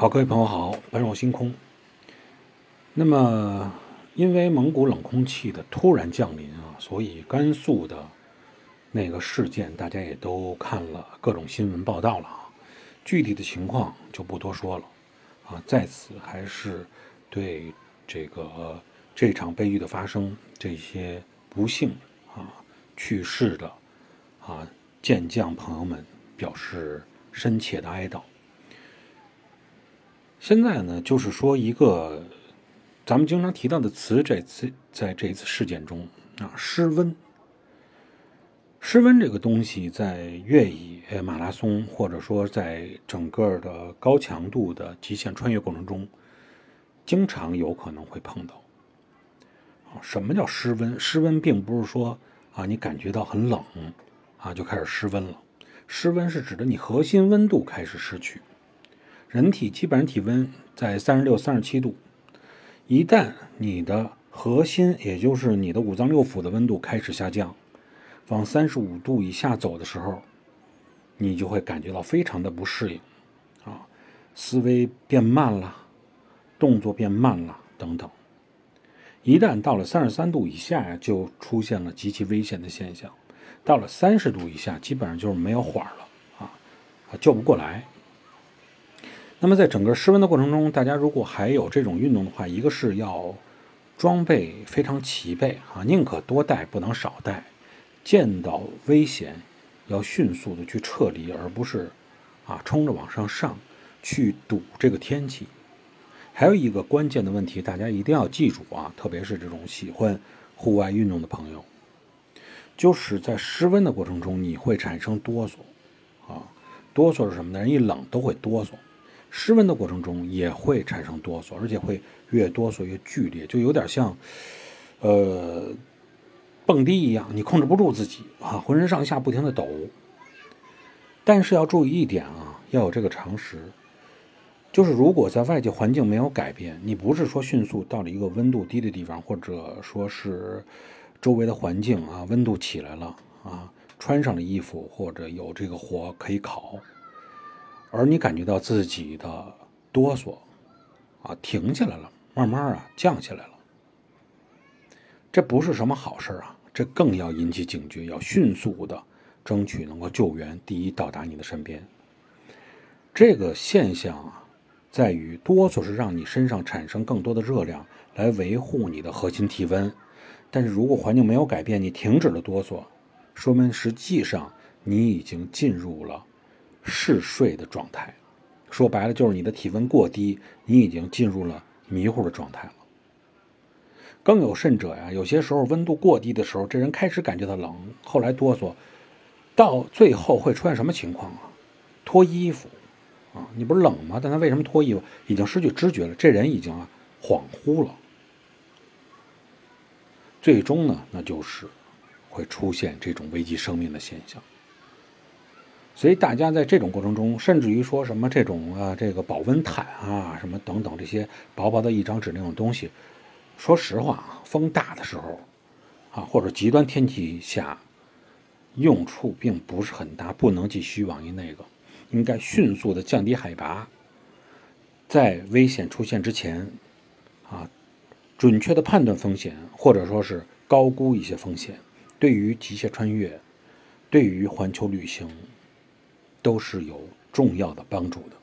好，各位朋友好，本我星空。那么，因为蒙古冷空气的突然降临啊，所以甘肃的那个事件，大家也都看了各种新闻报道了啊。具体的情况就不多说了啊。在此，还是对这个这场悲剧的发生，这些不幸啊去世的啊健将朋友们表示深切的哀悼。现在呢，就是说一个咱们经常提到的词，这次在这次事件中啊，失温。失温这个东西，在越野马拉松或者说在整个的高强度的极限穿越过程中，经常有可能会碰到。啊，什么叫失温？失温并不是说啊，你感觉到很冷啊，就开始失温了。失温是指的你核心温度开始失去。人体基本上体温在三十六、三十七度，一旦你的核心，也就是你的五脏六腑的温度开始下降，往三十五度以下走的时候，你就会感觉到非常的不适应，啊，思维变慢了，动作变慢了等等。一旦到了三十三度以下，就出现了极其危险的现象。到了三十度以下，基本上就是没有缓了，啊，救不过来。那么，在整个失温的过程中，大家如果还有这种运动的话，一个是要装备非常齐备啊，宁可多带，不能少带。见到危险，要迅速的去撤离，而不是啊冲着往上上去堵这个天气。还有一个关键的问题，大家一定要记住啊，特别是这种喜欢户外运动的朋友，就是在失温的过程中，你会产生哆嗦啊，哆嗦是什么呢？人一冷都会哆嗦。失温的过程中也会产生哆嗦，而且会越哆嗦越剧烈，就有点像，呃，蹦迪一样，你控制不住自己啊，浑身上下不停的抖。但是要注意一点啊，要有这个常识，就是如果在外界环境没有改变，你不是说迅速到了一个温度低的地方，或者说是周围的环境啊温度起来了啊，穿上了衣服或者有这个火可以烤。而你感觉到自己的哆嗦，啊，停下来了，慢慢啊降下来了。这不是什么好事啊，这更要引起警觉，要迅速的争取能够救援第一到达你的身边。这个现象啊，在于哆嗦是让你身上产生更多的热量来维护你的核心体温，但是如果环境没有改变，你停止了哆嗦，说明实际上你已经进入了。嗜睡的状态，说白了就是你的体温过低，你已经进入了迷糊的状态了。更有甚者呀，有些时候温度过低的时候，这人开始感觉到冷，后来哆嗦，到最后会出现什么情况啊？脱衣服啊！你不是冷吗？但他为什么脱衣服？已经失去知觉了，这人已经啊恍惚了。最终呢，那就是会出现这种危及生命的现象。所以大家在这种过程中，甚至于说什么这种啊，这个保温毯啊，什么等等这些薄薄的一张纸那种东西，说实话啊，风大的时候，啊或者极端天气下，用处并不是很大，不能寄希望于那个，应该迅速的降低海拔，在危险出现之前，啊，准确的判断风险，或者说是高估一些风险，对于极限穿越，对于环球旅行。都是有重要的帮助的。